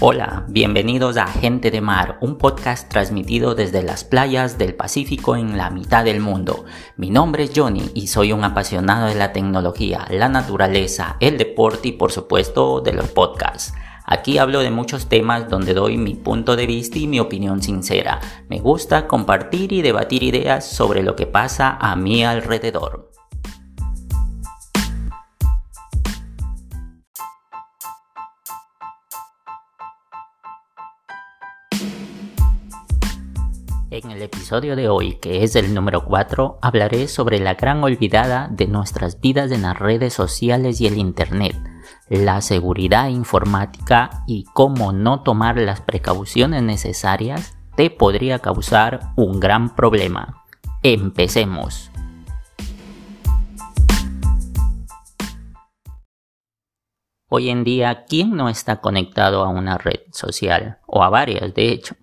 Hola, bienvenidos a Gente de Mar, un podcast transmitido desde las playas del Pacífico en la mitad del mundo. Mi nombre es Johnny y soy un apasionado de la tecnología, la naturaleza, el deporte y por supuesto de los podcasts. Aquí hablo de muchos temas donde doy mi punto de vista y mi opinión sincera. Me gusta compartir y debatir ideas sobre lo que pasa a mi alrededor. Episodio de hoy, que es el número 4, hablaré sobre la gran olvidada de nuestras vidas en las redes sociales y el Internet la seguridad informática y cómo no tomar las precauciones necesarias te podría causar un gran problema. Empecemos. Hoy en día, ¿quién no está conectado a una red social? O a varias, de hecho.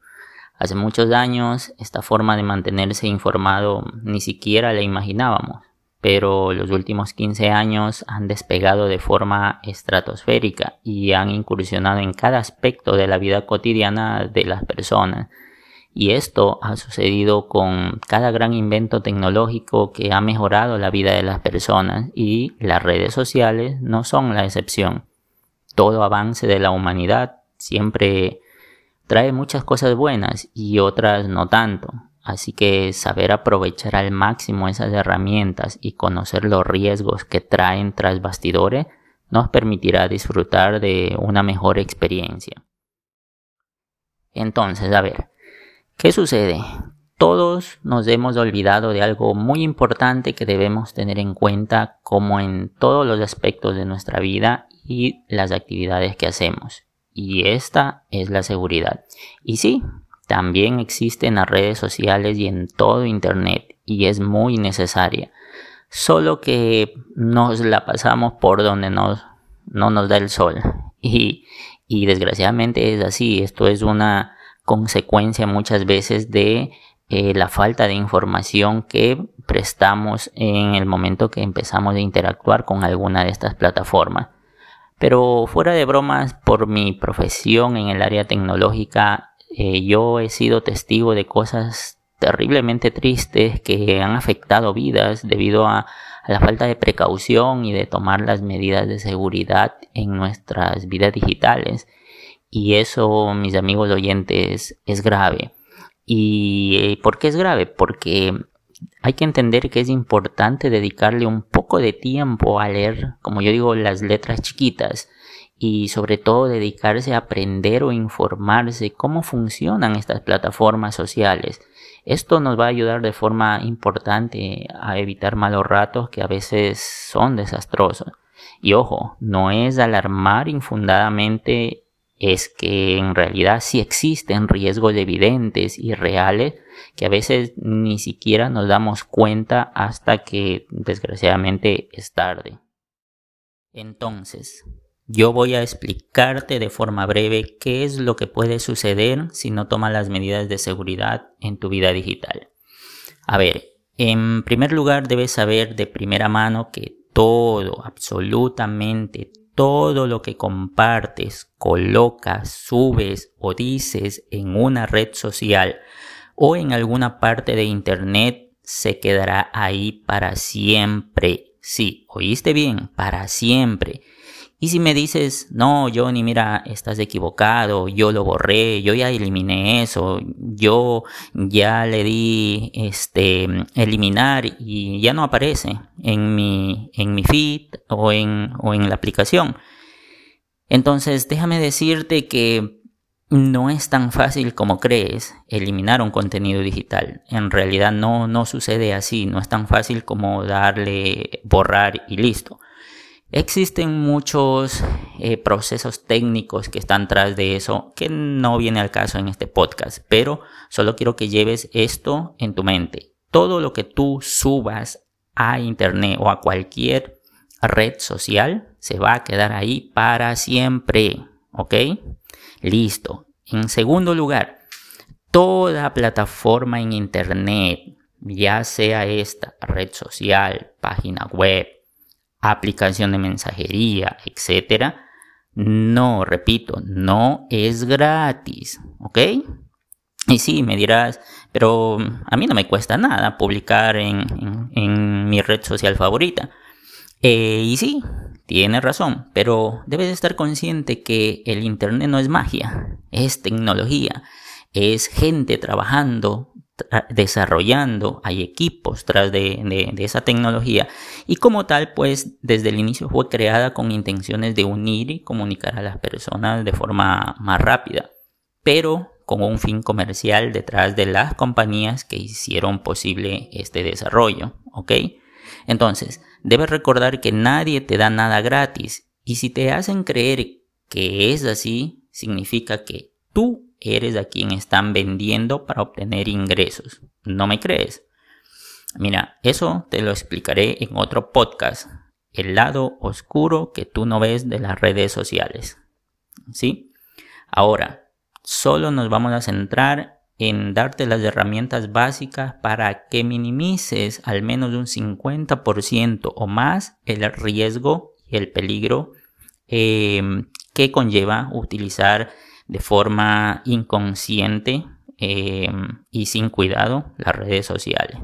Hace muchos años, esta forma de mantenerse informado ni siquiera la imaginábamos pero los últimos 15 años han despegado de forma estratosférica y han incursionado en cada aspecto de la vida cotidiana de las personas. Y esto ha sucedido con cada gran invento tecnológico que ha mejorado la vida de las personas y las redes sociales no son la excepción. Todo avance de la humanidad siempre trae muchas cosas buenas y otras no tanto. Así que saber aprovechar al máximo esas herramientas y conocer los riesgos que traen tras bastidores nos permitirá disfrutar de una mejor experiencia. Entonces, a ver, ¿qué sucede? Todos nos hemos olvidado de algo muy importante que debemos tener en cuenta como en todos los aspectos de nuestra vida y las actividades que hacemos. Y esta es la seguridad. Y sí, también existe en las redes sociales y en todo Internet y es muy necesaria. Solo que nos la pasamos por donde nos, no nos da el sol. Y, y desgraciadamente es así. Esto es una consecuencia muchas veces de eh, la falta de información que prestamos en el momento que empezamos a interactuar con alguna de estas plataformas. Pero fuera de bromas, por mi profesión en el área tecnológica, eh, yo he sido testigo de cosas terriblemente tristes que han afectado vidas debido a, la falta de precaución y de tomar las medidas de seguridad en nuestras vidas digitales. Y eso, mis amigos oyentes, es grave. ¿Y eh, por qué es grave? Porque hay que entender que es importante dedicarle un poco de tiempo a leer, como yo digo, las letras chiquitas y sobre todo dedicarse a aprender o informarse cómo funcionan estas plataformas sociales. Esto nos va a ayudar de forma importante a evitar malos ratos que a veces son desastrosos. Y ojo, no es alarmar infundadamente, es que en realidad sí existen riesgos evidentes y reales que a veces ni siquiera nos damos cuenta hasta que desgraciadamente es tarde. Entonces, yo voy a explicarte de forma breve qué es lo que puede suceder si no tomas las medidas de seguridad en tu vida digital. A ver, en primer lugar debes saber de primera mano que todo, absolutamente todo lo que compartes, colocas, subes o dices en una red social o en alguna parte de internet se quedará ahí para siempre. Sí, oíste bien, para siempre. Y si me dices, no, Johnny, mira, estás equivocado, yo lo borré, yo ya eliminé eso, yo ya le di este eliminar y ya no aparece en mi, en mi feed o en, o en la aplicación. Entonces, déjame decirte que no es tan fácil como crees eliminar un contenido digital. En realidad no, no sucede así, no es tan fácil como darle borrar y listo. Existen muchos eh, procesos técnicos que están tras de eso que no viene al caso en este podcast, pero solo quiero que lleves esto en tu mente. Todo lo que tú subas a internet o a cualquier red social se va a quedar ahí para siempre, ¿ok? Listo. En segundo lugar, toda plataforma en internet, ya sea esta red social, página web, aplicación de mensajería, etcétera, No, repito, no es gratis, ¿ok? Y sí, me dirás, pero a mí no me cuesta nada publicar en, mi red social favorita. Eh, y sí, tiene razón, pero debes estar consciente que el Internet no es magia, es tecnología, es gente trabajando, desarrollando, hay equipos tras de, esa tecnología y como tal pues desde el inicio fue creada con intenciones de unir y comunicar a las personas de forma más rápida, pero con un fin comercial detrás de las compañías que hicieron posible este desarrollo, ¿ok? Entonces, debes recordar que nadie te da nada gratis y si te hacen creer que es así, significa que tú eres a quien están vendiendo para obtener ingresos. ¿No me crees? Mira, eso te lo explicaré en otro podcast, el lado oscuro que tú no ves de las redes sociales. ¿Sí? Ahora, solo nos vamos a centrar en darte las herramientas básicas para que minimices al menos un 50% o más el riesgo y el peligro em, que conlleva utilizar de forma inconsciente em, y sin cuidado las redes sociales.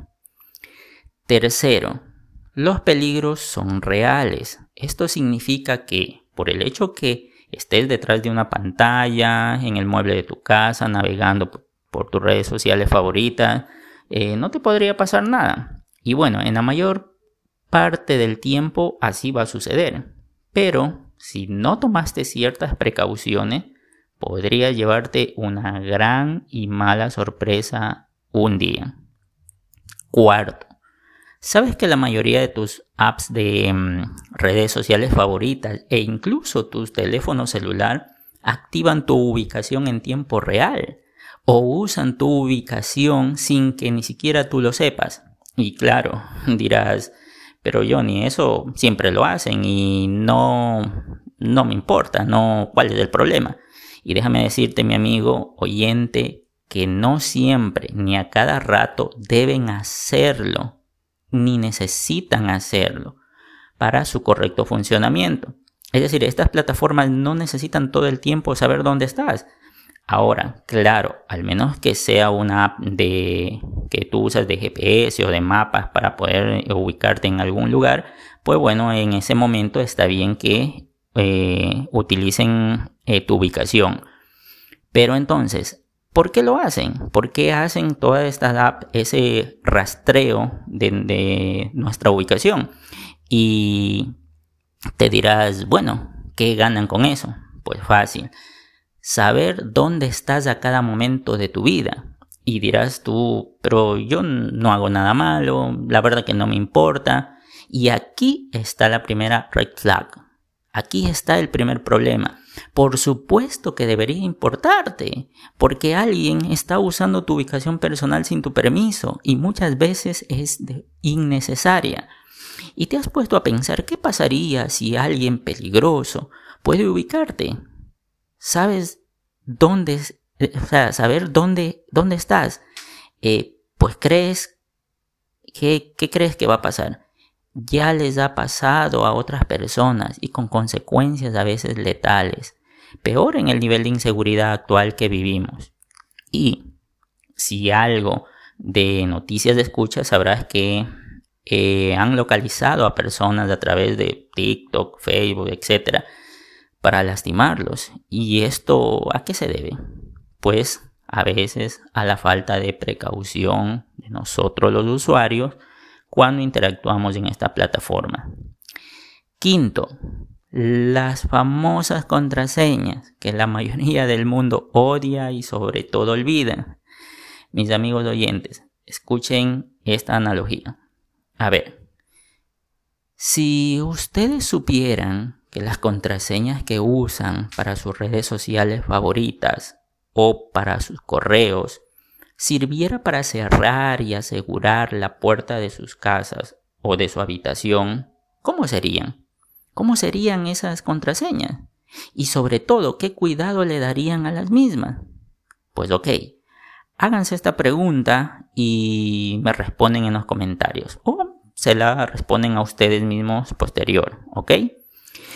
Tercero, los peligros son reales. Esto significa que por el hecho que estés detrás de una pantalla, en el mueble de tu casa, navegando por, tus redes sociales favoritas, eh, no te podría pasar nada. Y bueno, en la mayor parte del tiempo así va a suceder. Pero si no tomaste ciertas precauciones, podría llevarte una gran y mala sorpresa un día. Cuarto, ¿Sabes que la mayoría de tus apps de mm, redes sociales favoritas e incluso tus teléfonos celular activan tu ubicación en tiempo real o usan tu ubicación sin que ni siquiera tú lo sepas? Y claro, dirás, pero Johnny, eso siempre lo hacen y no, no me importa, no, ¿cuál es el problema? Y déjame decirte, mi amigo oyente, que no siempre ni a cada rato deben hacerlo ni necesitan hacerlo para su correcto funcionamiento. Es decir, estas plataformas no necesitan todo el tiempo saber dónde estás. Ahora, claro, al menos que sea una app de que tú usas de GPS o de mapas para poder ubicarte en algún lugar, pues bueno, en ese momento está bien que eh, utilicen eh, tu ubicación. Pero entonces, ¿Por qué lo hacen? ¿Por qué hacen toda esta app ese rastreo de, nuestra ubicación? Y te dirás, bueno, ¿qué ganan con eso? Pues fácil. Saber dónde estás a cada momento de tu vida. Y dirás tú, pero yo no hago nada malo, la verdad que no me importa. Y aquí está la primera red flag. Aquí está el primer problema. Por supuesto que debería importarte, porque alguien está usando tu ubicación personal sin tu permiso y muchas veces es innecesaria. Y te has puesto a pensar qué pasaría si alguien peligroso puede ubicarte. ¿Sabes dónde, o sea, saber dónde, dónde estás? Eh, pues crees, ¿qué crees que va a pasar? ya les ha pasado a otras personas y con consecuencias a veces letales, peor en el nivel de inseguridad actual que vivimos. Y si algo de noticias de escucha sabrás que eh, han localizado a personas a través de TikTok, Facebook, etc. para lastimarlos. ¿Y esto a qué se debe? Pues a veces a la falta de precaución de nosotros los usuarios cuando interactuamos en esta plataforma. Quinto, las famosas contraseñas que la mayoría del mundo odia y sobre todo olvida. Mis amigos oyentes, escuchen esta analogía. A ver, si ustedes supieran que las contraseñas que usan para sus redes sociales favoritas o para sus correos sirviera para cerrar y asegurar la puerta de sus casas o de su habitación, ¿cómo serían? ¿Cómo serían esas contraseñas? Y sobre todo, ¿qué cuidado le darían a las mismas? Pues ok, háganse esta pregunta y me responden en los comentarios o se la responden a ustedes mismos posterior, ¿ok?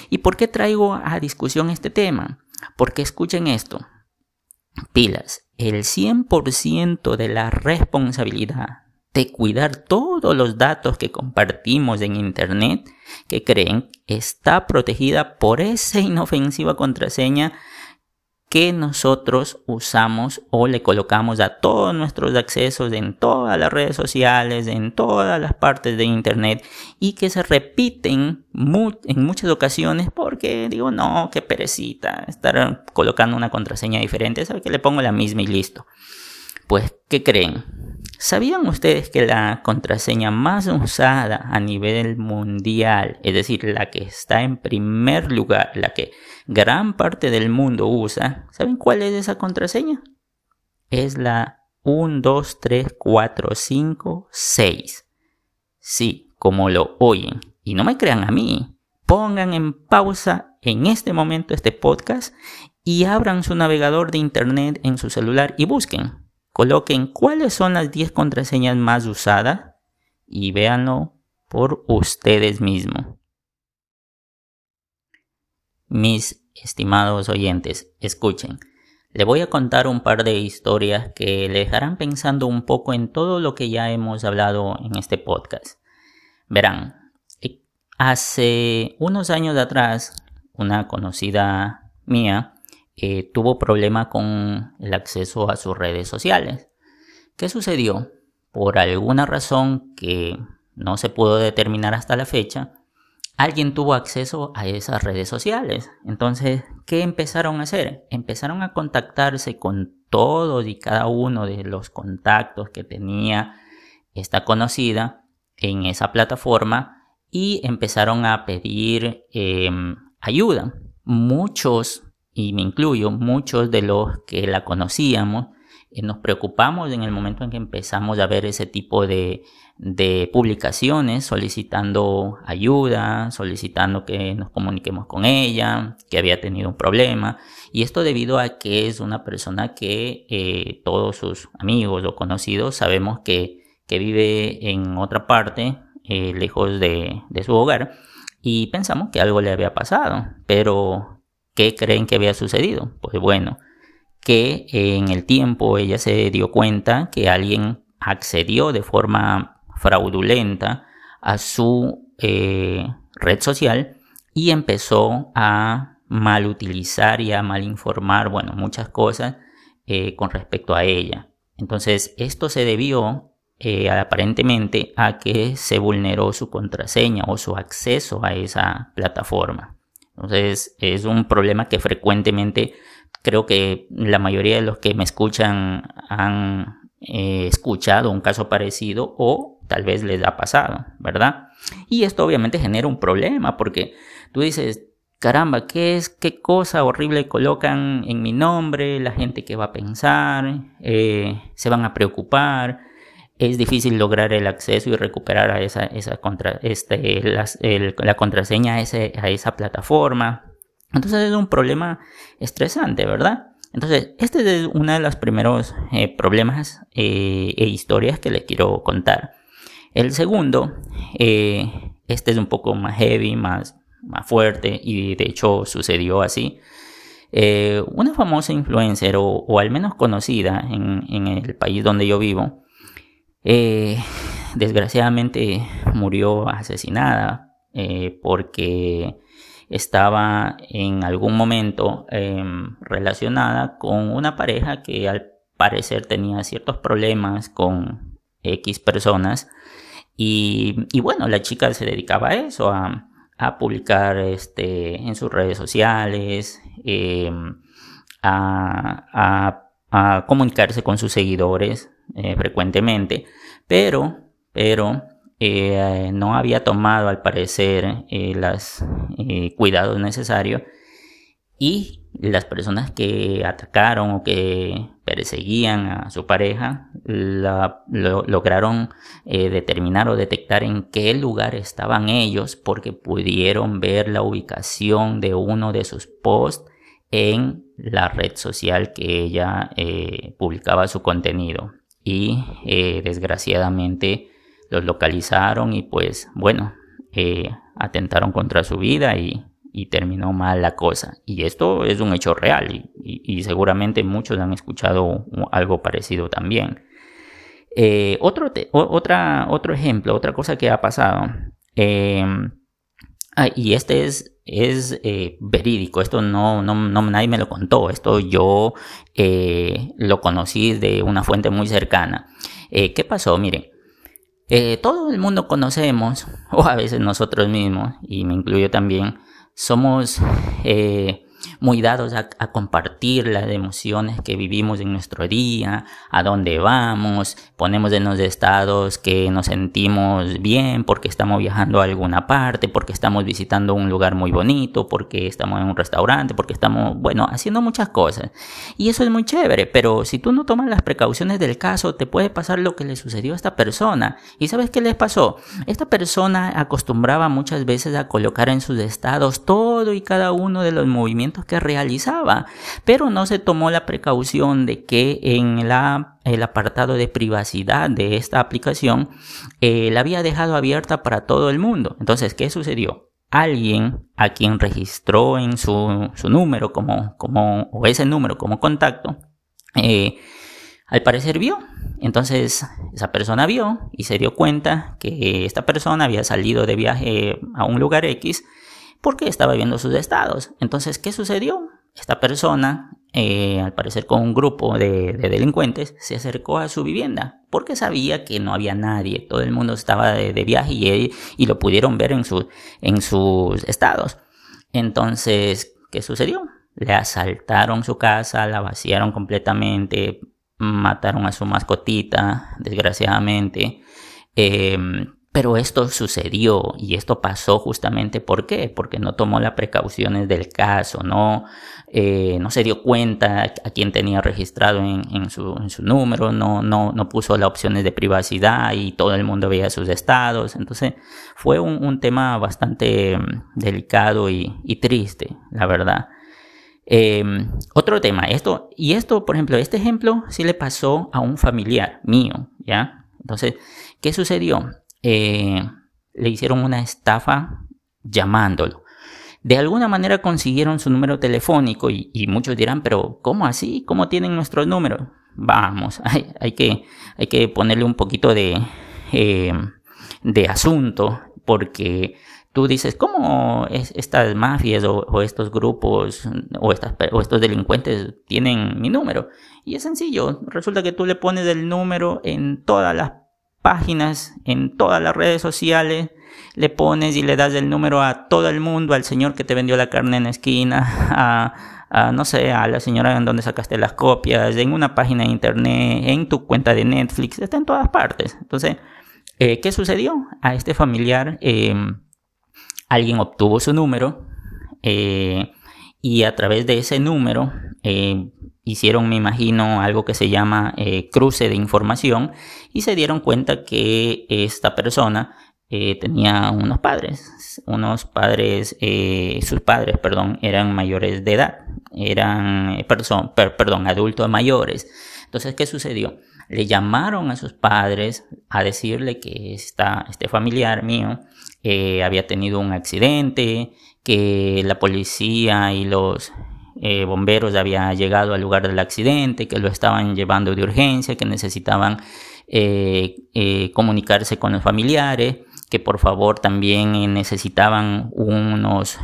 ¿Y por qué traigo a discusión este tema? Porque escuchen esto. Pilas, el 100% de la responsabilidad de cuidar todos los datos que compartimos en Internet que creen está protegida por esa inofensiva contraseña que nosotros usamos o le colocamos a todos nuestros accesos en todas las redes sociales, en todas las partes de Internet y que se repiten en muchas ocasiones porque digo, no, qué perecita estar colocando una contraseña diferente, sabe que le pongo la misma y listo. Pues, ¿qué creen? ¿Sabían ustedes que la contraseña más usada a nivel mundial, es decir, la que está en primer lugar, la que gran parte del mundo usa, ¿saben cuál es esa contraseña? Es la 1, 2, 3, 4, 5, 6. Sí, como lo oyen. Y no me crean a mí. Pongan en pausa en este momento este podcast y abran su navegador de internet en su celular y busquen Coloquen cuáles son las 10 contraseñas más usadas y véanlo por ustedes mismos. Mis estimados oyentes, escuchen. Le voy a contar un par de historias que le dejarán pensando un poco en todo lo que ya hemos hablado en este podcast. Verán, eh, hace unos años atrás, una conocida mía eh, tuvo problema con el acceso a sus redes sociales. ¿Qué sucedió? Por alguna razón que no se pudo determinar hasta la fecha, alguien tuvo acceso a esas redes sociales. Entonces, ¿qué empezaron a hacer? Empezaron a contactarse con todos y cada uno de los contactos que tenía esta conocida en esa plataforma y empezaron a pedir em, ayuda. Muchos y me incluyo, muchos de los que la conocíamos, eh, nos preocupamos en el momento en que empezamos a ver ese tipo de, de publicaciones solicitando ayuda, solicitando que nos comuniquemos con ella, que había tenido un problema. Y esto debido a que es una persona que eh, todos sus amigos o conocidos sabemos que, que vive en otra parte, eh, lejos de, de su hogar. Y pensamos que algo le había pasado, pero ¿Qué creen que había sucedido? Pues bueno, que en el tiempo ella se dio cuenta que alguien accedió de forma fraudulenta a su eh, red social y empezó a mal utilizar y a mal informar, bueno, muchas cosas eh, con respecto a ella. Entonces, esto se debió eh, aparentemente a que se vulneró su contraseña o su acceso a esa plataforma. Entonces es un problema que frecuentemente creo que la mayoría de los que me escuchan han eh, escuchado un caso parecido o tal vez les ha pasado, ¿verdad? Y esto obviamente genera un problema porque tú dices, caramba, ¿qué es, qué cosa horrible colocan en mi nombre? La gente que va a pensar, eh, se van a preocupar es difícil lograr el acceso y recuperar a esa, esa contra, este, la contraseña a, esa plataforma. Entonces es un problema estresante, ¿verdad? Entonces, este es uno de los primeros eh, problemas eh, e historias que les quiero contar. El segundo, eh, este es un poco más heavy, más, más fuerte y de hecho sucedió así. una famosa influencer o, al menos conocida en, en, el país donde yo vivo, eh, desgraciadamente murió asesinada eh, porque estaba en algún momento em, relacionada con una pareja que al parecer tenía ciertos problemas con X personas. Y, bueno, la chica se dedicaba a eso, a, publicar este, en sus redes sociales, em, a, a comunicarse con sus seguidores eh, frecuentemente, pero, pero eh, no había tomado al parecer eh, los cuidados necesarios y las personas que atacaron o que perseguían a su pareja lograron determinar o detectar en qué lugar estaban ellos porque pudieron ver la ubicación de uno de sus posts en la red social que ella publicaba su contenido y eh, desgraciadamente los localizaron y pues bueno, eh, atentaron contra su vida y terminó mal la cosa. Y esto es un hecho real y, seguramente muchos han escuchado algo parecido también. Eh, otro, otro ejemplo, otra cosa que ha pasado, em, ah, y este es, es eh, verídico, esto no, no, nadie me lo contó, esto yo eh, lo conocí de una fuente muy cercana. ¿Qué pasó? Miren, todo el mundo conocemos, o a veces nosotros mismos, y me incluyo también, somos muy dados a, compartir las emociones que vivimos en nuestro día, a dónde vamos, ponemos en los estados que nos sentimos bien porque estamos viajando a alguna parte, porque estamos visitando un lugar muy bonito, porque estamos en un restaurante, porque estamos, bueno, haciendo muchas cosas. Y eso es muy chévere, pero si tú no tomas las precauciones del caso, te puede pasar lo que le sucedió a esta persona. ¿Y sabes qué les pasó? Esta persona acostumbraba muchas veces a colocar en sus estados todo y cada uno de los movimientos realizaba, pero no se tomó la precaución de que en la, el apartado de privacidad de esta aplicación eh, la había dejado abierta para todo el mundo. Entonces, ¿qué sucedió? Alguien a quien registró en su, su número como, como, o ese número como contacto, eh, al parecer vio. Entonces esa persona vio y se dio cuenta que esta persona había salido de viaje a un lugar X porque estaba viendo sus estados. Entonces, ¿qué sucedió? Esta persona, eh, al parecer con un grupo de, delincuentes, se acercó a su vivienda porque sabía que no había nadie, todo el mundo estaba de, viaje y, y, lo pudieron ver en, en sus estados. Entonces, ¿qué sucedió? Le asaltaron su casa, la vaciaron completamente, mataron a su mascotita, desgraciadamente. Eh, pero esto sucedió y esto pasó justamente ¿por qué? Porque no tomó las precauciones del caso, no, eh, no se dio cuenta a quién tenía registrado en, su, número, no, no, no, puso las opciones de privacidad y todo el mundo veía sus estados. Entonces fue un, tema bastante mm, delicado y, triste, la verdad. Em, otro tema, esto, y esto, por ejemplo, este ejemplo sí le pasó a un familiar mío, ¿ya? Entonces, ¿qué sucedió? Eh, le hicieron una estafa llamándolo. De alguna manera consiguieron su número telefónico y, muchos dirán, pero ¿cómo así? ¿Cómo tienen nuestro número? Vamos, hay, que, hay que ponerle un poquito de, eh, de asunto porque tú dices, ¿cómo estas mafias o, estos grupos o, o estos delincuentes tienen mi número? Y es sencillo, resulta que tú le pones el número en todas las páginas en todas las redes sociales, le pones y le das el número a todo el mundo, al señor que te vendió la carne en la esquina, a, no sé, a la señora en donde sacaste las copias, en una página de internet, en tu cuenta de Netflix, está en todas partes. Entonces, eh, ¿qué sucedió? A este familiar em, alguien obtuvo su número eh, y a través de ese número hicieron, me imagino, algo que se llama eh, cruce de información y se dieron cuenta que esta persona eh, tenía unos padres, unos padres, eh, sus padres, perdón, eran mayores de edad, eran, perdón, adultos mayores. Entonces, ¿qué sucedió? Le llamaron a sus padres a decirle que esta, este familiar mío había tenido un accidente, que la policía y los eh, bomberos había llegado al lugar del accidente, que lo estaban llevando de urgencia, que necesitaban eh, eh, comunicarse con los familiares, que por favor también necesitaban unos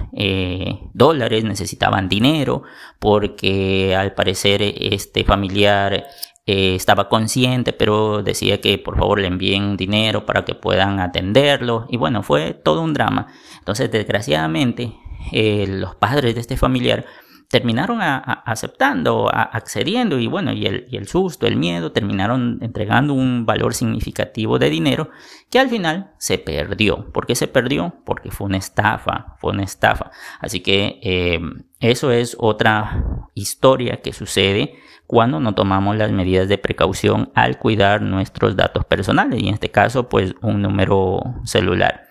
dólares, necesitaban dinero, porque al parecer este familiar estaba consciente, pero decía que por favor le envíen dinero para que puedan atenderlo. Y bueno, fue todo un drama. Entonces, desgraciadamente, los padres de este familiar terminaron aceptando, accediendo y bueno, y el, el, susto, el miedo, terminaron entregando un valor significativo de dinero que al final se perdió. ¿Por qué se perdió? Porque fue una estafa, fue una estafa. Así que eh, eso es otra historia que sucede cuando no tomamos las medidas de precaución al cuidar nuestros datos personales y en este caso pues un número celular.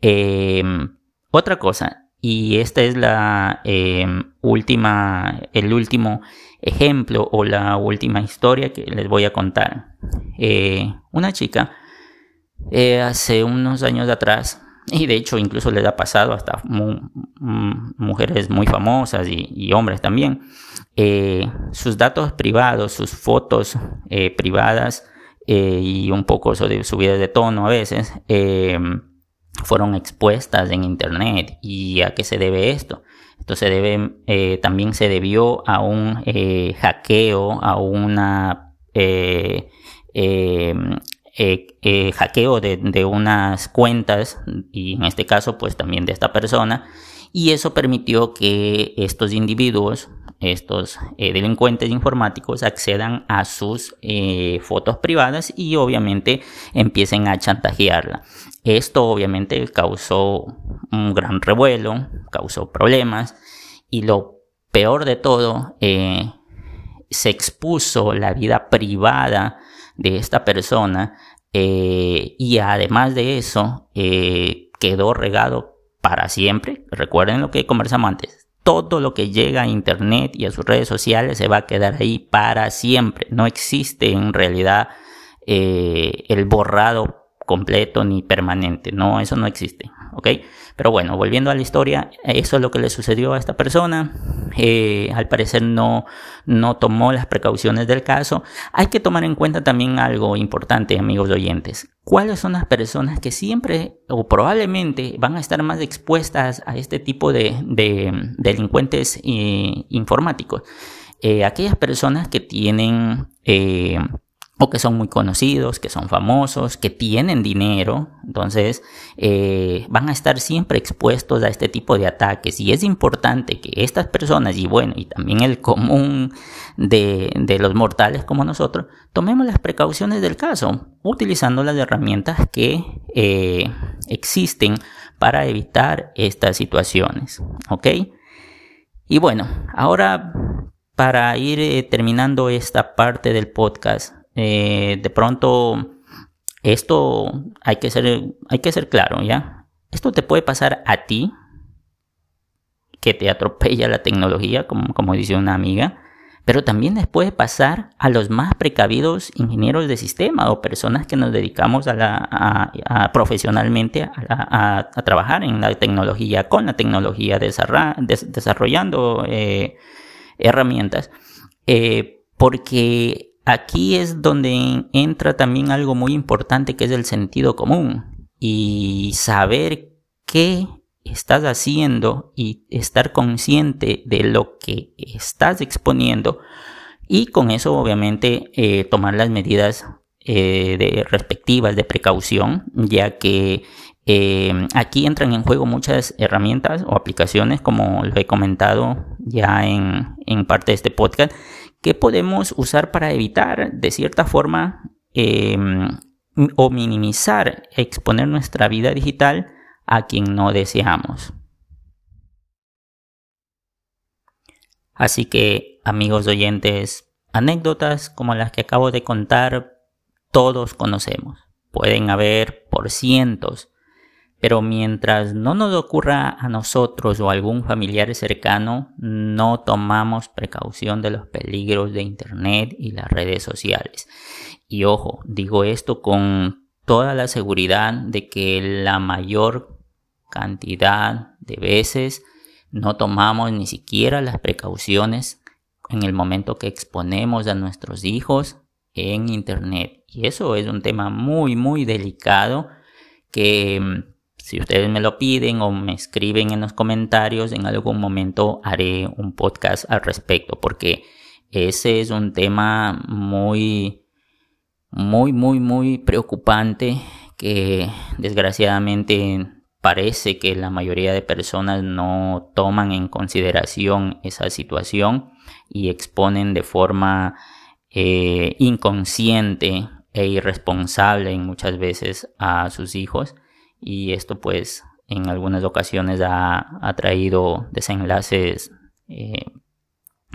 Eh, otra cosa, y esta es la em, última, el último ejemplo o la última historia que les voy a contar. Eh, una chica eh, hace unos años atrás y de hecho incluso les ha pasado hasta mujeres muy famosas y, hombres también, eh, sus datos privados, sus fotos privadas y un poco de subidas de tono a veces fueron expuestas en internet. ¿Y a qué se debe esto? Esto se debe, también se debió a un hackeo, a una eh, eh, hackeo de, unas cuentas y en este caso pues también de esta persona y eso permitió que estos individuos, estos eh, delincuentes informáticos accedan a sus fotos privadas y obviamente empiecen a chantajearla. Esto obviamente causó un gran revuelo, causó problemas y lo peor de todo, se expuso la vida privada de esta persona eh, y además de eso eh, quedó regado para siempre. Recuerden lo que conversamos antes. Todo lo que llega a Internet y a sus redes sociales se va a quedar ahí para siempre. No existe en realidad eh, el borrado completo ni permanente. No, eso no existe. ¿Ok? Pero bueno, volviendo a la historia, eso es lo que le sucedió a esta persona. Eh, al parecer no, no tomó las precauciones del caso. Hay que tomar en cuenta también algo importante, amigos oyentes. ¿Cuáles son las personas que siempre o probablemente van a estar más expuestas a este tipo de, delincuentes eh, informáticos? Eh, aquellas personas que tienen o que son muy conocidos, que son famosos, que tienen dinero, entonces eh, van a estar siempre expuestos a este tipo de ataques y es importante que estas personas y bueno, y también el común de, los mortales como nosotros, tomemos las precauciones del caso, utilizando las herramientas que eh, existen para evitar estas situaciones, ¿ok? Y bueno, ahora para ir eh, terminando esta parte del podcast, eh, de pronto esto hay que ser, hay que ser claro, ¿ya? Esto te puede pasar a ti, que te atropella la tecnología, como, como dice una amiga, pero también les puede pasar a los más precavidos ingenieros de sistema o personas que nos dedicamos a la, profesionalmente a, trabajar en la tecnología, con la tecnología, desarrollando eh, herramientas, eh, porque aquí es donde entra también algo muy importante que es el sentido común y saber qué estás haciendo y estar consciente de lo que estás exponiendo y con eso obviamente eh, tomar las medidas eh, de respectivas de precaución ya que eh, aquí entran en juego muchas herramientas o aplicaciones como lo he comentado ya en parte de este podcast ¿Qué podemos usar para evitar, de cierta forma, em, o minimizar exponer nuestra vida digital a quien no deseamos? Así que, amigos oyentes, anécdotas como las que acabo de contar, todos conocemos. Pueden haber por cientos pero mientras no nos ocurra a nosotros o a algún familiar cercano, no tomamos precaución de los peligros de Internet y las redes sociales. Y ojo, digo esto con toda la seguridad de que la mayor cantidad de veces no tomamos ni siquiera las precauciones en el momento que exponemos a nuestros hijos en Internet. Y eso es un tema muy, muy delicado que si ustedes me lo piden o me escriben en los comentarios, en algún momento haré un podcast al respecto, porque ese es un tema muy, muy, muy, muy preocupante que desgraciadamente parece que la mayoría de personas no toman en consideración esa situación y exponen de forma eh, inconsciente e irresponsable muchas veces a sus hijos y esto pues en algunas ocasiones ha, traído desenlaces eh,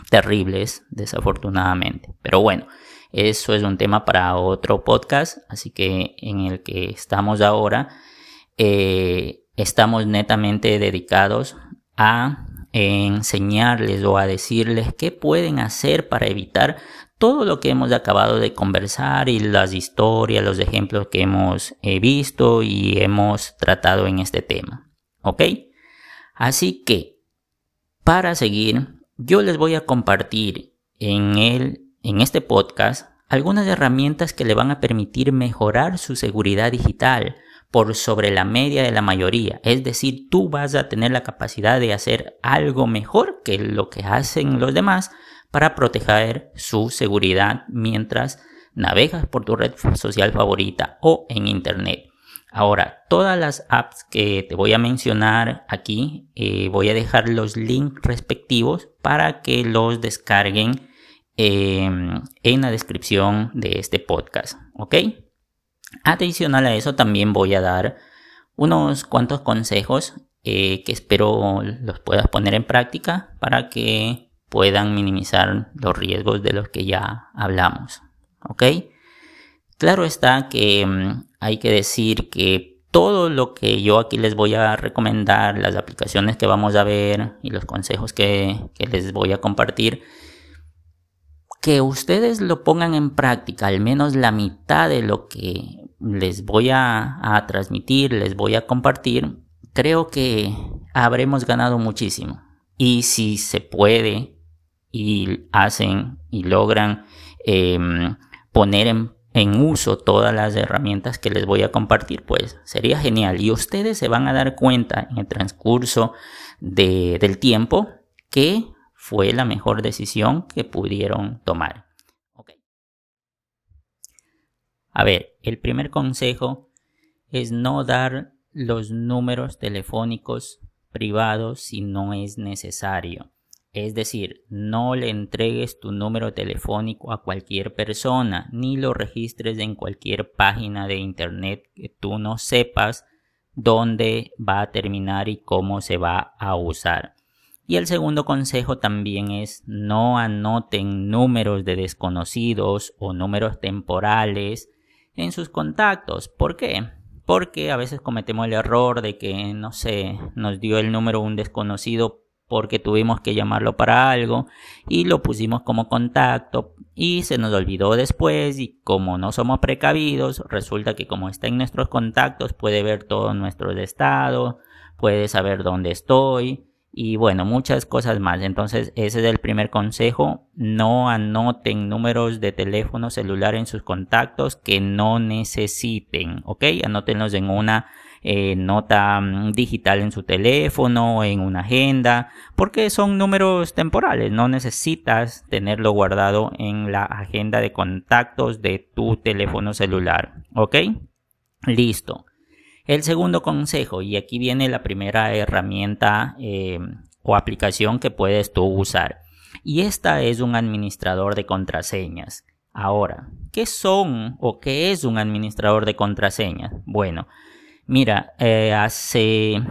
terribles desafortunadamente. Pero bueno eso es un tema para otro podcast así que en el que estamos ahora eh, estamos netamente dedicados a enseñarles o a decirles qué pueden hacer para evitar todo lo que hemos acabado de conversar y las historias, los ejemplos que hemos eh, visto y hemos tratado en este tema. ¿Ok? Así que, para seguir, yo les voy a compartir en, el, en este podcast algunas herramientas que le van a permitir mejorar su seguridad digital por sobre la media de la mayoría. Es decir, tú vas a tener la capacidad de hacer algo mejor que lo que hacen los demás para proteger su seguridad mientras navegas por tu red social favorita o en internet. Ahora, todas las apps que te voy a mencionar aquí, eh, voy a dejar los links respectivos para que los descarguen em, en la descripción de este podcast. ¿Ok? Adicional a eso, también voy a dar unos cuantos consejos eh, que espero los puedas poner en práctica para que puedan minimizar los riesgos de los que ya hablamos. ¿Ok? Claro está que mm, hay que decir que todo lo que yo aquí les voy a recomendar, las aplicaciones que vamos a ver y los consejos que, les voy a compartir, que ustedes lo pongan en práctica, al menos la mitad de lo que les voy a, a transmitir, les voy a compartir, creo que habremos ganado muchísimo. Y si se puede, y hacen y logran em, poner en, uso todas las herramientas que les voy a compartir, pues sería genial. Y ustedes se van a dar cuenta en el transcurso del tiempo que fue la mejor decisión que pudieron tomar. A ver, el primer consejo es no dar los números telefónicos privados si no es necesario. Es decir, no le entregues tu número telefónico a cualquier persona, ni lo registres en cualquier página de internet que tú no sepas dónde va a terminar y cómo se va a usar. Y el segundo consejo también es no anoten números de desconocidos o números temporales en sus contactos. ¿Por qué? Porque a veces cometemos el error de que, no sé, nos dio el número un desconocido porque tuvimos que llamarlo para algo y lo pusimos como contacto y se nos olvidó después y como no somos precavidos, resulta que como está en nuestros contactos puede ver todo nuestro estado, puede saber dónde estoy y bueno, muchas cosas más. Entonces ese es el primer consejo, no anoten números de teléfono celular en sus contactos que no necesiten, ¿ok? Anótenlos en una eh, nota mm, digital en su teléfono, en una agenda, porque son números temporales, no necesitas tenerlo guardado en la agenda de contactos de tu teléfono celular, ¿ok? Listo. El segundo consejo, y aquí viene la primera herramienta eh, o aplicación que puedes tú usar, y esta es un administrador de contraseñas. Ahora, ¿qué son o qué es un administrador de contraseñas? Bueno, Mira, eh, hace,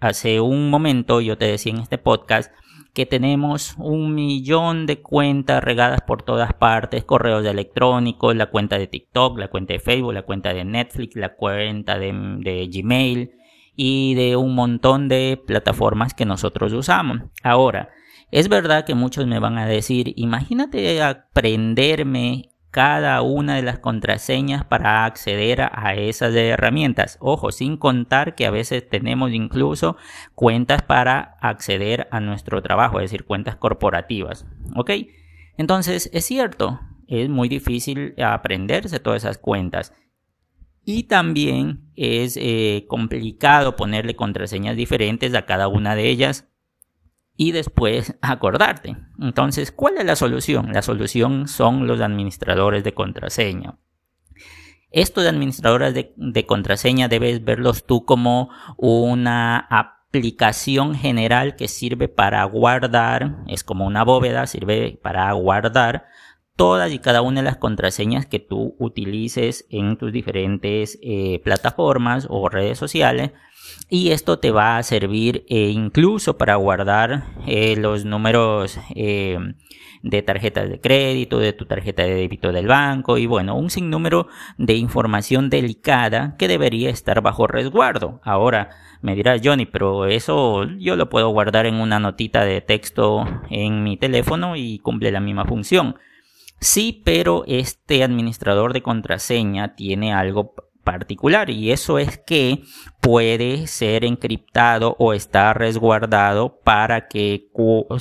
hace un momento yo te decía en este podcast que tenemos un millón de cuentas regadas por todas partes, correos electrónicos, la cuenta de TikTok, la cuenta de Facebook, la cuenta de Netflix, la cuenta de, de Gmail y de un montón de plataformas que nosotros usamos. Ahora, es verdad que muchos me van a decir, imagínate aprenderme cada una de las contraseñas para acceder a esas herramientas. Ojo, sin contar que a veces tenemos incluso cuentas para acceder a nuestro trabajo, es decir, cuentas corporativas. ¿Ok? Entonces, es cierto, es muy difícil aprenderse todas esas cuentas. Y también es eh, complicado ponerle contraseñas diferentes a cada una de ellas y después acordarte. Entonces, ¿cuál es la solución? La solución son los administradores de contraseña. Estos administradores de, contraseña debes verlos tú como una aplicación general que sirve para guardar, es como una bóveda, sirve para guardar todas y cada una de las contraseñas que tú utilices en tus diferentes eh, plataformas o redes sociales y esto te va a servir eh, incluso para guardar eh, los números eh, de tarjetas de crédito, de tu tarjeta de débito del banco y bueno, un sinnúmero de información delicada que debería estar bajo resguardo. Ahora me dirás, Johnny, pero eso yo lo puedo guardar en una notita de texto en mi teléfono y cumple la misma función. Sí, pero este administrador de contraseña tiene algo particular y eso es que puede ser encriptado o está resguardado para que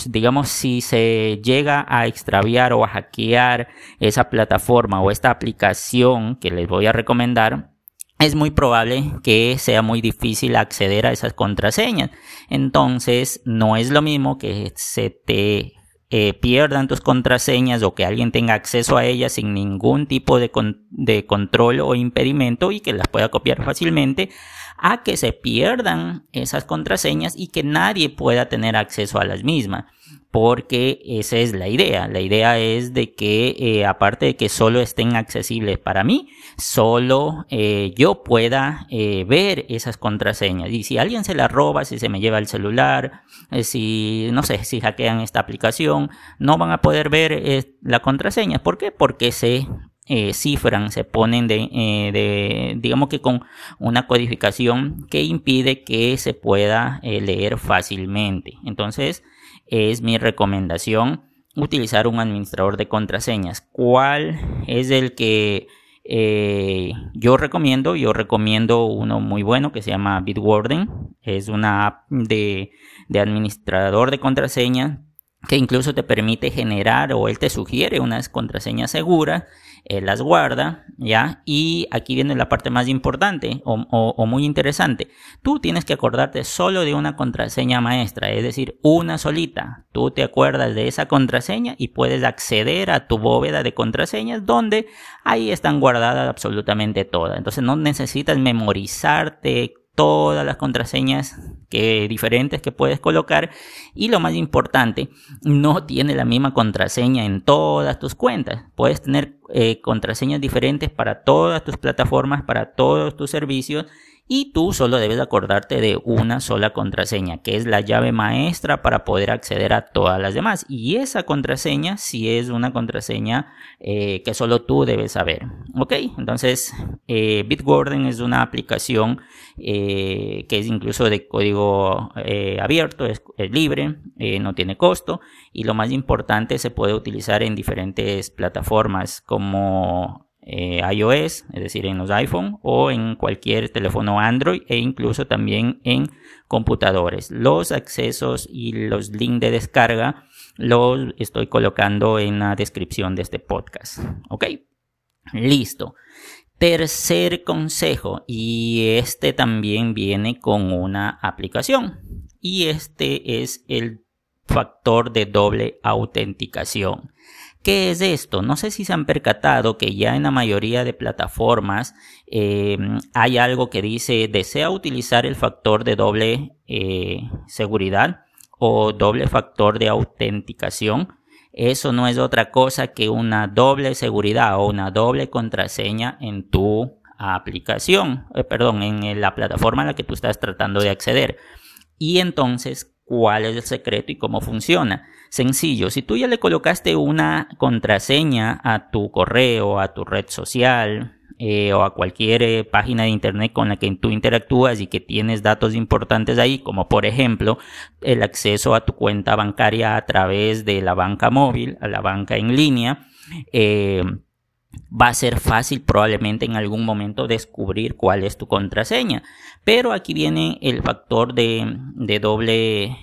digamos si se llega a extraviar o a hackear esa plataforma o esta aplicación que les voy a recomendar es muy probable que sea muy difícil acceder a esas contraseñas. Entonces, no es lo mismo que se te eh, pierdan tus contraseñas o que alguien tenga acceso a ellas sin ningún tipo de, de control o impedimento y que las pueda copiar fácilmente, a que se pierdan esas contraseñas y que nadie pueda tener acceso a las mismas porque esa es la idea. La idea es de que eh, aparte de que solo estén accesibles para mí, solo eh, yo pueda eh, ver esas contraseñas. Y si alguien se la roba, si se me lleva el celular, si no sé, si hackean esta aplicación, no van a poder ver la contraseña. ¿Por qué? Porque se cifran, se ponen de, digamos que con una codificación que impide que se pueda leer fácilmente. Entonces, es mi recomendación utilizar un administrador de contraseñas. ¿Cuál es el que eh, yo recomiendo? Yo recomiendo uno muy bueno que se llama Bitwarden. Es una app de, de administrador de contraseñas que incluso te permite generar o él te sugiere unas contraseñas seguras eh, las guarda, ¿ya? Y aquí viene la parte más importante o, muy interesante. Tú tienes que acordarte solo de una contraseña maestra, es decir, una solita. Tú te acuerdas de esa contraseña y puedes acceder a tu bóveda de contraseñas donde ahí están guardadas absolutamente todas. Entonces no necesitas memorizarte todas las contraseñas que, diferentes que puedes colocar y lo más importante, no tiene la misma contraseña en todas tus cuentas. Puedes tener eh, contraseñas diferentes para todas tus plataformas, para todos tus servicios y tú solo debes acordarte de una sola contraseña, que es la llave maestra para poder acceder a todas las demás. Y esa contraseña sí es una contraseña eh, que solo tú debes saber. Ok, entonces eh, Bitwarden es una aplicación eh, que es incluso de código abierto, es, libre, no tiene costo y lo más importante se puede utilizar en diferentes plataformas eh, iOS, es decir, en los iPhone o en cualquier teléfono Android e incluso también en computadores. Los accesos y los links de descarga los estoy colocando en la descripción de este podcast. ¿Ok? Listo. Tercer consejo, y este también viene con una aplicación, y este es el factor de doble autenticación. ¿Qué es esto? No sé si se han percatado que ya en la mayoría de plataformas eh, hay algo que dice desea utilizar el factor de doble eh, seguridad o doble factor de autenticación. Eso no es otra cosa que una doble seguridad o una doble contraseña en tu aplicación, eh, perdón, en la plataforma a la que tú estás tratando de acceder. Y entonces, ¿cuál es el secreto y cómo funciona? Sencillo, si tú ya le colocaste una contraseña a tu correo, a tu red social eh, o a cualquier eh, página de internet con la que tú interactúas y que tienes datos importantes ahí, como por ejemplo el acceso a tu cuenta bancaria a través de la banca móvil, a la banca en línea, eh, va a ser fácil probablemente en algún momento descubrir cuál es tu contraseña. Pero aquí viene el factor de, doble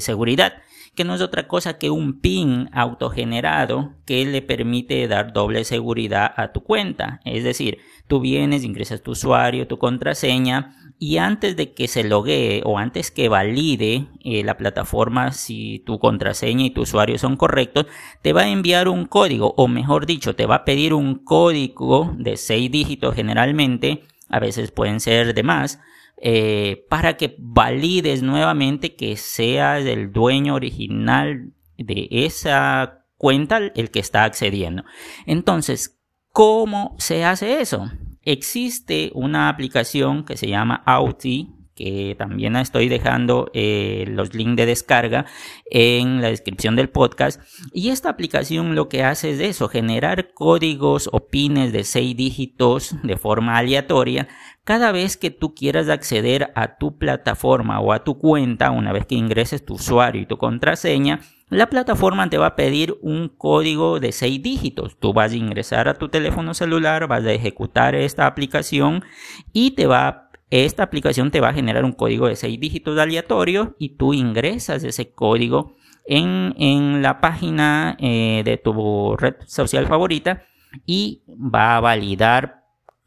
seguridad que no es otra cosa que un PIN autogenerado que le permite dar doble seguridad a tu cuenta. Es decir, tú vienes, ingresas tu usuario, tu contraseña y antes de que se loguee o antes que valide eh, la plataforma si tu contraseña y tu usuario son correctos, te va a enviar un código o mejor dicho, te va a pedir un código de seis dígitos generalmente, a veces pueden ser de más, eh, para que valides nuevamente que seas el dueño original de esa cuenta el que está accediendo. Entonces, ¿cómo se hace eso? Existe una aplicación que se llama Auti que también estoy dejando eh, los links de descarga en la descripción del podcast. Y esta aplicación lo que hace es eso, generar códigos o pines de seis dígitos de forma aleatoria cada vez que tú quieras acceder a tu plataforma o a tu cuenta, una vez que ingreses tu usuario y tu contraseña, la plataforma te va a pedir un código de 6 dígitos. Tú vas a ingresar a tu teléfono celular, vas a ejecutar esta aplicación y te va esta aplicación te va a generar un código de 6 dígitos aleatorio y tú ingresas ese código en, la página eh, de tu red social favorita y va a validar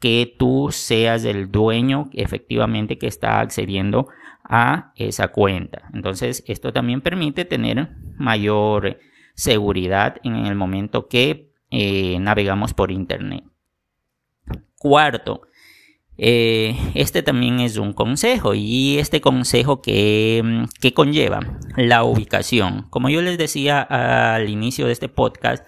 que tú seas el dueño efectivamente que está accediendo a esa cuenta. Entonces, esto también permite tener mayor seguridad en el momento que eh, navegamos por Internet. Cuarto, eh, este también es un consejo y este consejo que, que, conlleva la ubicación. Como yo les decía al inicio de este podcast,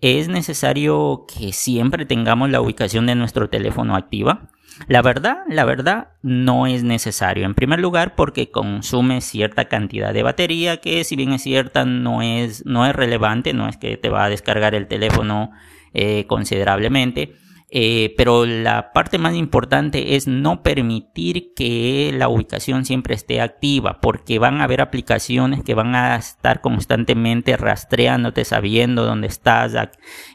es necesario que siempre tengamos la ubicación de nuestro teléfono activa. La verdad, la verdad, no es necesario. En primer lugar, porque consume cierta cantidad de batería que, si bien es cierta, no es, no es relevante, no es que te va a descargar el teléfono eh, considerablemente. Eh, pero la parte más importante es no permitir que la ubicación siempre esté activa, porque van a haber aplicaciones que van a estar constantemente rastreándote, sabiendo dónde estás, eh,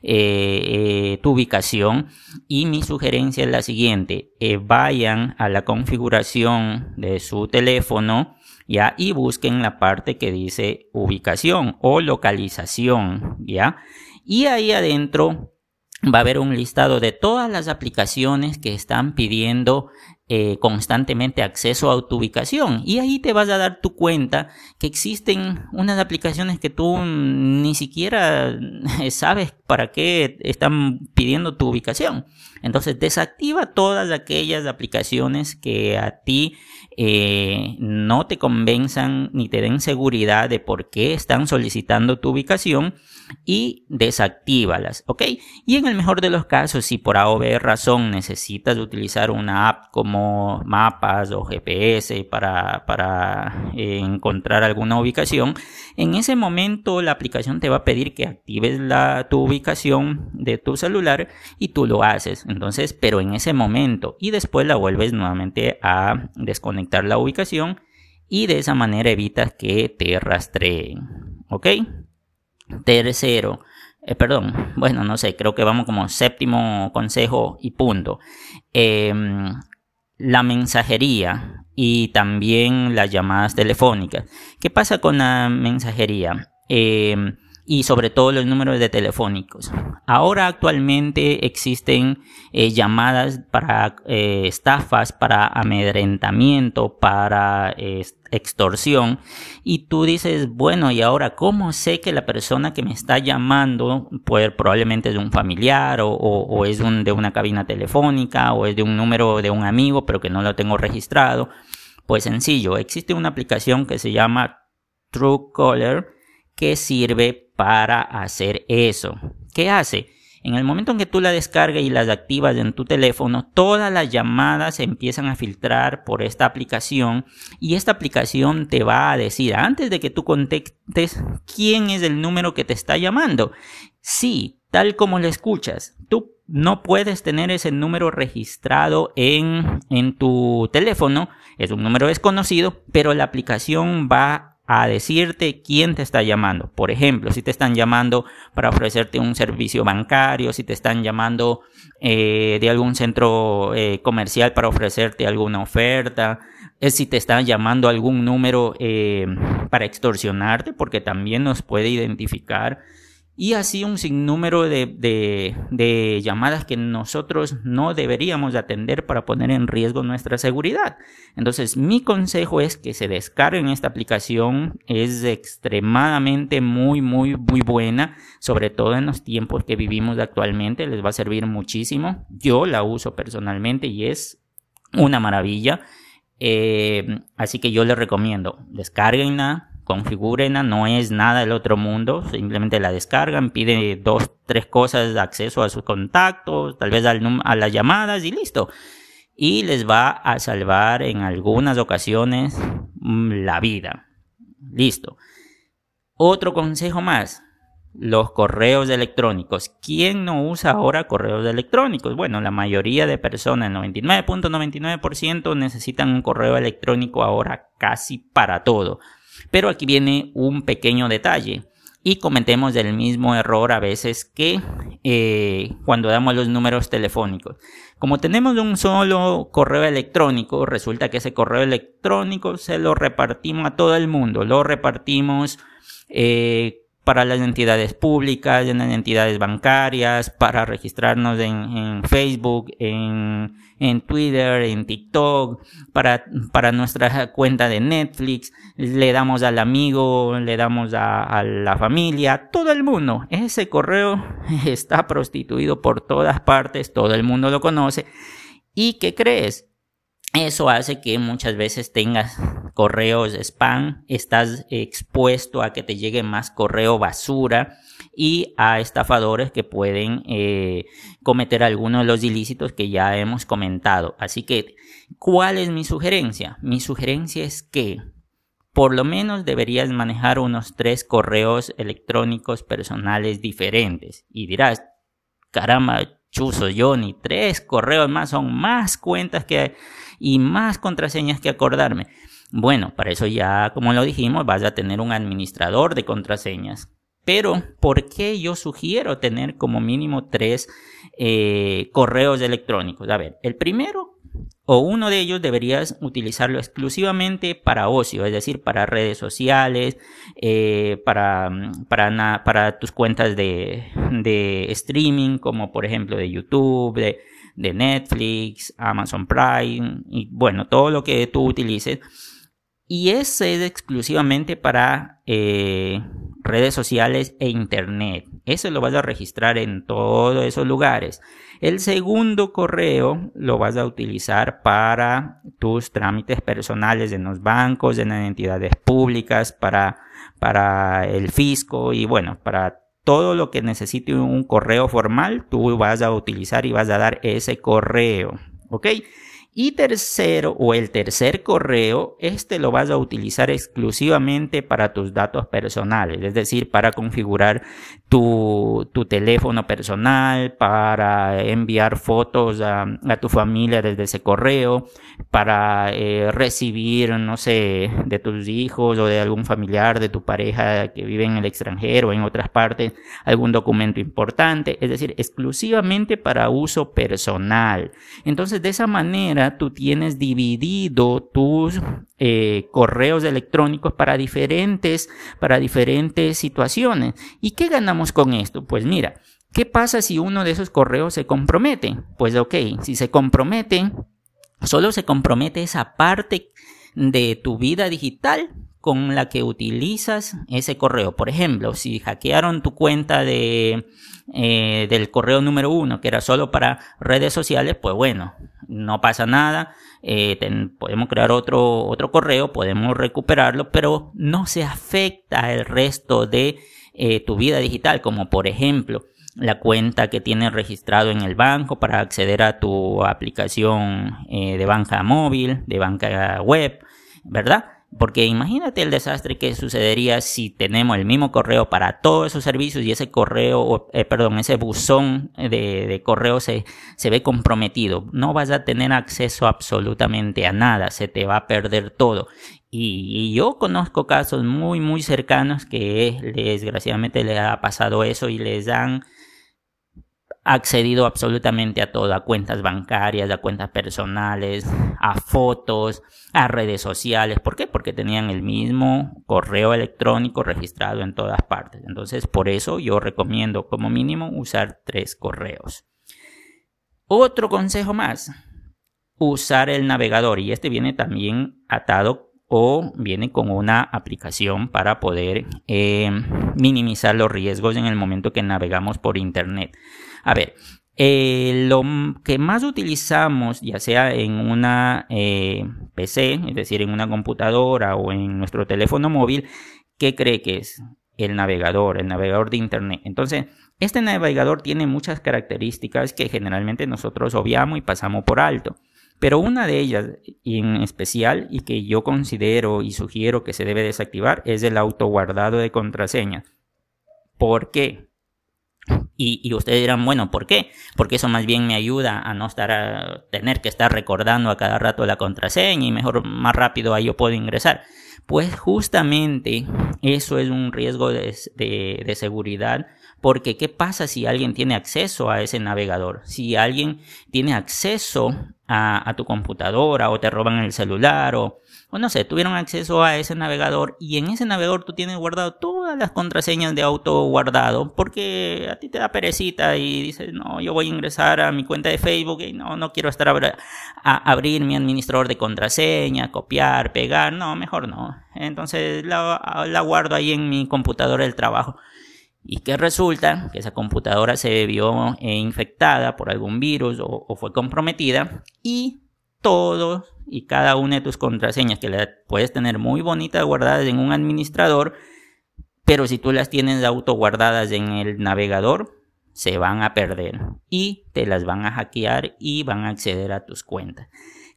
eh, tu ubicación. Y mi sugerencia es la siguiente, vayan a la configuración de su teléfono, ¿ya? Y busquen la parte que dice ubicación o localización, ¿ya? Y ahí adentro va a haber un listado de todas las aplicaciones que están pidiendo eh, constantemente acceso a tu ubicación y ahí te vas a dar tu cuenta que existen unas aplicaciones que tú ni siquiera sabes para qué están pidiendo tu ubicación. Entonces desactiva todas aquellas aplicaciones que a ti eh, no te convenzan ni te den seguridad de por qué están solicitando tu ubicación y desactívalas, ¿ok? Y en el mejor de los casos, si por A razón necesitas utilizar una app como mapas o GPS para, para eh, encontrar alguna ubicación, en ese momento la aplicación te va a pedir que actives la, tu ubicación de tu celular y tú lo haces. Entonces, pero en ese momento y después la vuelves nuevamente a desconectar la ubicación y de esa manera evitas que te rastreen, ¿ok? Tercero, eh, perdón, bueno, no sé, creo que vamos como séptimo consejo y punto. Em, la mensajería y también las llamadas telefónicas. ¿Qué pasa con la mensajería? Em, y sobre todo los números de telefónicos. Ahora actualmente existen eh, llamadas para eh, estafas, para amedrentamiento, para extorsión y tú dices, bueno, y ahora cómo sé que la persona que me está llamando pues, probablemente es de un familiar o, es de una cabina telefónica o es de un número de un amigo pero que no lo tengo registrado? Pues sencillo, existe una aplicación que se llama Truecaller que sirve para hacer eso. ¿Qué hace? En el momento en que tú la descargas y las activas en tu teléfono, todas las llamadas se empiezan a filtrar por esta aplicación y esta aplicación te va a decir antes de que tú contestes quién es el número que te está llamando. Sí, tal como lo escuchas, tú no puedes tener ese número registrado en, en tu teléfono, es un número desconocido, pero la aplicación va a decirte quién te está llamando. Por ejemplo, si te están llamando para ofrecerte un servicio bancario, si te están llamando eh, de algún centro eh, comercial para ofrecerte alguna oferta, es si te están llamando algún número eh, para extorsionarte, porque también nos puede identificar y así un sinnúmero de, llamadas que nosotros no deberíamos atender para poner en riesgo nuestra seguridad. Entonces, mi consejo es que se descarguen esta aplicación. Es extremadamente muy, muy, muy buena, sobre todo en los tiempos que vivimos actualmente. Les va a servir muchísimo. Yo la uso personalmente y es una maravilla. Eh, así que yo les recomiendo, descarguenla, configúrenla, no es nada del otro mundo, simplemente la descargan, pide dos, tres cosas, acceso a sus contactos, tal vez a las llamadas y listo. Y les va a salvar en algunas ocasiones mm, la vida. Listo. Otro consejo más, los correos electrónicos. ¿Quién no usa ahora correos electrónicos? Bueno, la mayoría de personas, el 99.99% necesitan un correo electrónico ahora casi para todo. Pero aquí viene un pequeño detalle. y cometemos el mismo error a veces que eh, cuando damos los números telefónicos. Como tenemos un solo correo electrónico, resulta que ese correo electrónico se lo repartimos a todo el mundo, lo repartimos eh, para las entidades públicas, en las entidades bancarias, para registrarnos en, Facebook, en, Twitter, en TikTok, para, para nuestra cuenta de Netflix, le damos al amigo, le damos a, a la familia, todo el mundo. Ese correo está prostituido por todas partes, todo el mundo lo conoce. ¿Y qué crees? Eso hace que muchas veces tengas correos spam, estás expuesto a que te llegue más correo basura y a estafadores que pueden eh, cometer algunos de los ilícitos que ya hemos comentado. Así que, ¿cuál es mi sugerencia? Mi sugerencia es que por lo menos deberías manejar unos tres correos electrónicos personales diferentes. Y dirás, caramba, chuzo ni tres correos más, son más cuentas que y más contraseñas que acordarme. Bueno, para eso ya, como lo dijimos, vas a tener un administrador de contraseñas. Pero, ¿por qué yo sugiero tener como mínimo tres eh, correos electrónicos? A ver, el primero o uno de ellos deberías utilizarlo exclusivamente para ocio, es decir, para redes sociales, eh, para, para, para, tus cuentas de, de streaming, como por ejemplo de YouTube, de, de Netflix, Amazon Prime y bueno, todo lo que tú utilices. Y ese es exclusivamente para eh, redes sociales e internet. Eso lo vas a registrar en todos esos lugares. El segundo correo lo vas a utilizar para tus trámites personales en los bancos, en las entidades públicas, para, para el fisco y bueno, para todo lo que necesite un correo formal, tú vas a utilizar y vas a dar ese correo. ¿Ok? Y tercero, o el tercer correo, este lo vas a utilizar exclusivamente para tus datos personales, es decir, para configurar tu, tu teléfono personal, para enviar fotos a, tu familia desde ese correo, para eh, recibir, no sé, de tus hijos o de algún familiar de tu pareja que vive en el extranjero o en otras partes, algún documento importante, es decir, exclusivamente para uso personal. Entonces, de esa manera, tú tienes dividido tus eh, correos electrónicos para diferentes, para diferentes situaciones. ¿Y qué ganamos con esto? Pues mira, ¿qué pasa si uno de esos correos se compromete? Pues ok, si se compromete, solo se compromete esa parte de tu vida digital con la que utilizas ese correo. Por ejemplo, si hackearon tu cuenta de, eh, del correo número uno, que era solo para redes sociales, pues bueno, no pasa nada. Eh, podemos crear otro, otro correo, podemos recuperarlo, pero no se afecta el resto de eh, tu vida digital, como por ejemplo la cuenta que tienes registrado en el banco para acceder a tu aplicación de banca móvil, de banca web, ¿verdad? Porque imagínate el desastre que sucedería si tenemos el mismo correo para todos esos servicios y ese correo, eh, perdón, ese buzón de, correo se, se ve comprometido. No vas a tener acceso absolutamente a nada, se te va a perder todo. Y, yo conozco casos muy, muy cercanos que desgraciadamente les ha pasado eso y les han accedido absolutamente a todo, a cuentas bancarias, a cuentas personales, a fotos, a redes sociales. ¿Por qué? Porque tenían el mismo correo electrónico registrado en todas partes. Entonces, por eso yo recomiendo como mínimo usar tres correos. Otro consejo más, usar el navegador. Y este viene también atado o viene con una aplicación para poder eh, minimizar los riesgos en el momento que navegamos por Internet. A ver, eh, lo que más utilizamos, ya sea en una eh, PC, es decir, en una computadora o en nuestro teléfono móvil, ¿qué cree que es? El navegador, el navegador de Internet. Entonces, este navegador tiene muchas características que generalmente nosotros obviamos y pasamos por alto. Pero una de ellas, en especial, y que yo considero y sugiero que se debe desactivar, es el autoguardado de contraseñas. ¿Por qué? Y, ustedes dirán, bueno, ¿por qué? Porque eso más bien me ayuda a no estar a tener que estar recordando a cada rato la contraseña y mejor más rápido ahí yo puedo ingresar. Pues justamente eso es un riesgo de, de seguridad porque ¿qué pasa si alguien tiene acceso a ese navegador? Si alguien tiene acceso a, tu computadora o te roban el celular o, o, no sé, tuvieron acceso a ese navegador y en ese navegador tú tienes guardado todas las contraseñas de auto guardado porque a ti te da perecita y dices, no, yo voy a ingresar a mi cuenta de Facebook y no, no quiero estar a, abrir mi administrador de contraseña, copiar, pegar, no, mejor no. Entonces la, la guardo ahí en mi computadora del trabajo. Y que resulta que esa computadora se vio eh, infectada por algún virus o, fue comprometida y todo y cada una de tus contraseñas que las puedes tener muy bonitas guardadas en un administrador, pero si tú las tienes auto guardadas en el navegador, se van a perder y te las van a hackear y van a acceder a tus cuentas.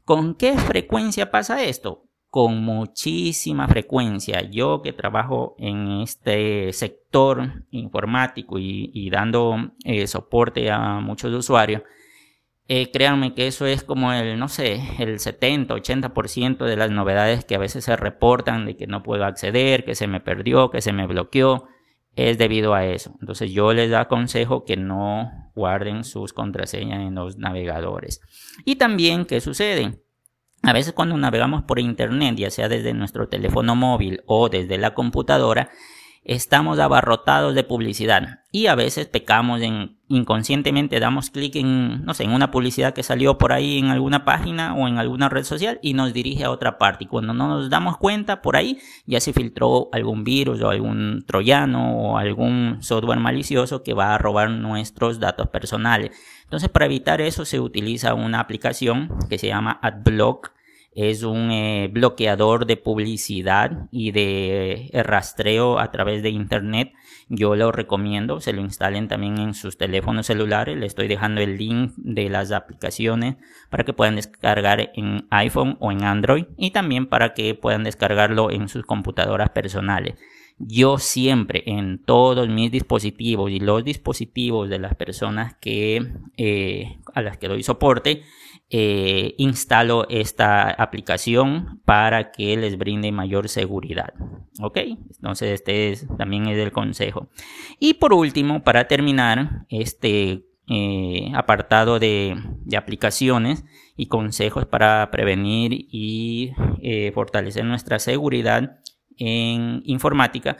¿Con qué frecuencia pasa esto? con muchísima frecuencia. Yo que trabajo en este sector informático y, dando eh, soporte a muchos usuarios, eh, créanme que eso es como el, no sé, el 70, 80% de las novedades que a veces se reportan de que no puedo acceder, que se me perdió, que se me bloqueó, es debido a eso. Entonces yo les aconsejo que no guarden sus contraseñas en los navegadores. Y también, ¿qué sucede? A veces cuando navegamos por internet, ya sea desde nuestro teléfono móvil o desde la computadora, estamos abarrotados de publicidad. Y a veces pecamos en inconscientemente damos clic en no sé en una publicidad que salió por ahí en alguna página o en alguna red social y nos dirige a otra parte. Y cuando no nos damos cuenta por ahí ya se filtró algún virus o algún troyano o algún software malicioso que va a robar nuestros datos personales. Entonces para evitar eso se utiliza una aplicación que se llama AdBlock es un eh, bloqueador de publicidad y de eh, rastreo a través de internet. Yo lo recomiendo, se lo instalen también en sus teléfonos celulares. Le estoy dejando el link de las aplicaciones para que puedan descargar en iPhone o en Android y también para que puedan descargarlo en sus computadoras personales. Yo siempre en todos mis dispositivos y los dispositivos de las personas que eh, a las que doy soporte eh, instalo esta aplicación para que les brinde mayor seguridad. Ok, entonces este es, también es el consejo. Y por último, para terminar este eh, apartado de, aplicaciones y consejos para prevenir y eh, fortalecer nuestra seguridad en informática,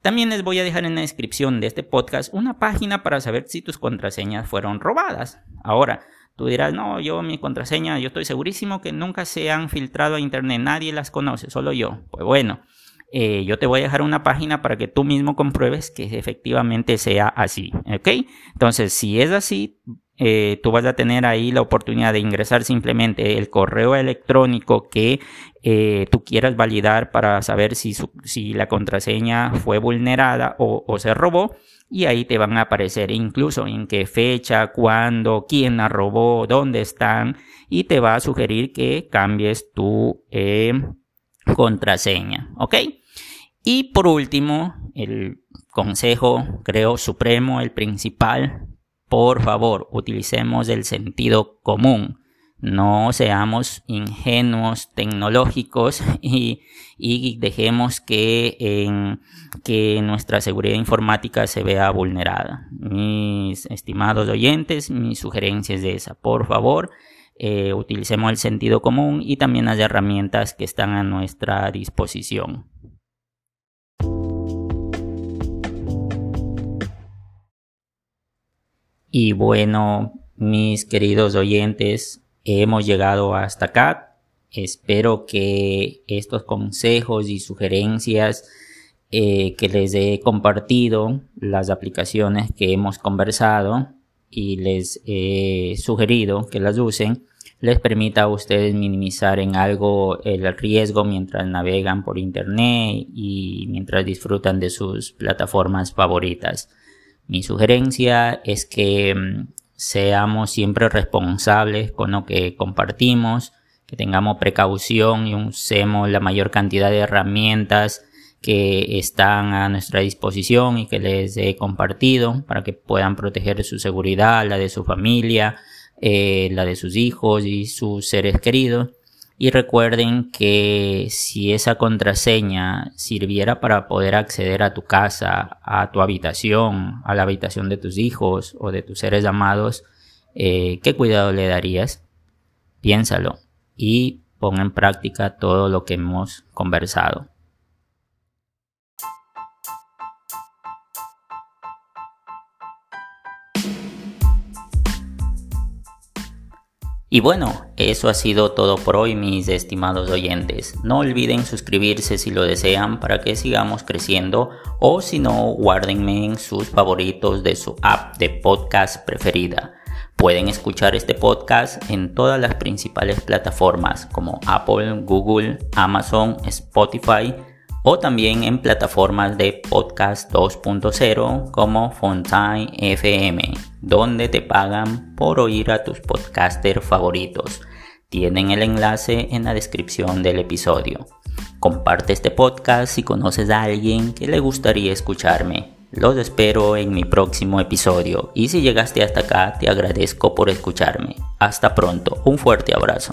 también les voy a dejar en la descripción de este podcast una página para saber si tus contraseñas fueron robadas. Ahora, Tú dirás, no, yo mi contraseña, yo estoy segurísimo que nunca se han filtrado a internet, nadie las conoce, solo yo. Pues bueno, eh, yo te voy a dejar una página para que tú mismo compruebes que efectivamente sea así, ¿ok? Entonces, si es así, eh, tú vas a tener ahí la oportunidad de ingresar simplemente el correo electrónico que eh, tú quieras validar para saber si, si la contraseña fue vulnerada o, o se robó y ahí te van a aparecer incluso en qué fecha, cuándo, quién la robó, dónde están y te va a sugerir que cambies tu eh, contraseña, ¿ok? Y por último, el consejo, creo, supremo, el principal, por favor, utilicemos el sentido común. No seamos ingenuos tecnológicos y, dejemos que, que nuestra seguridad informática se vea vulnerada. Mis estimados oyentes, mis sugerencias de esa, por favor, eh, utilicemos el sentido común y también las herramientas que están a nuestra disposición. Y bueno, mis queridos oyentes, hemos llegado hasta acá. Espero que estos consejos y sugerencias eh, que les he compartido, las aplicaciones que hemos conversado y les he sugerido que las usen, les permita a ustedes minimizar en algo el riesgo mientras navegan por internet y mientras disfrutan de sus plataformas favoritas. Mi sugerencia es que mm, seamos siempre responsables con lo que compartimos, que tengamos precaución y usemos la mayor cantidad de herramientas que están a nuestra disposición y que les he compartido para que puedan proteger su seguridad, la de su familia, eh, la de sus hijos y sus seres queridos. Y recuerden que si esa contraseña sirviera para poder acceder a tu casa, a tu habitación, a la habitación de tus hijos o de tus seres amados, eh, ¿qué cuidado le darías? Piénsalo y pon en práctica todo lo que hemos conversado. Y bueno, eso ha sido todo por hoy mis estimados oyentes. No olviden suscribirse si lo desean para que sigamos creciendo o si no, guárdenme en sus favoritos de su app de podcast preferida. Pueden escuchar este podcast en todas las principales plataformas como Apple, Google, Amazon, Spotify o también en plataformas de podcast 2.0 como Fontaine FM, donde te pagan por oír a tus podcasters favoritos. Tienen el enlace en la descripción del episodio. Comparte este podcast si conoces a alguien que le gustaría escucharme. Los espero en mi próximo episodio y si llegaste hasta acá te agradezco por escucharme. Hasta pronto, un fuerte abrazo.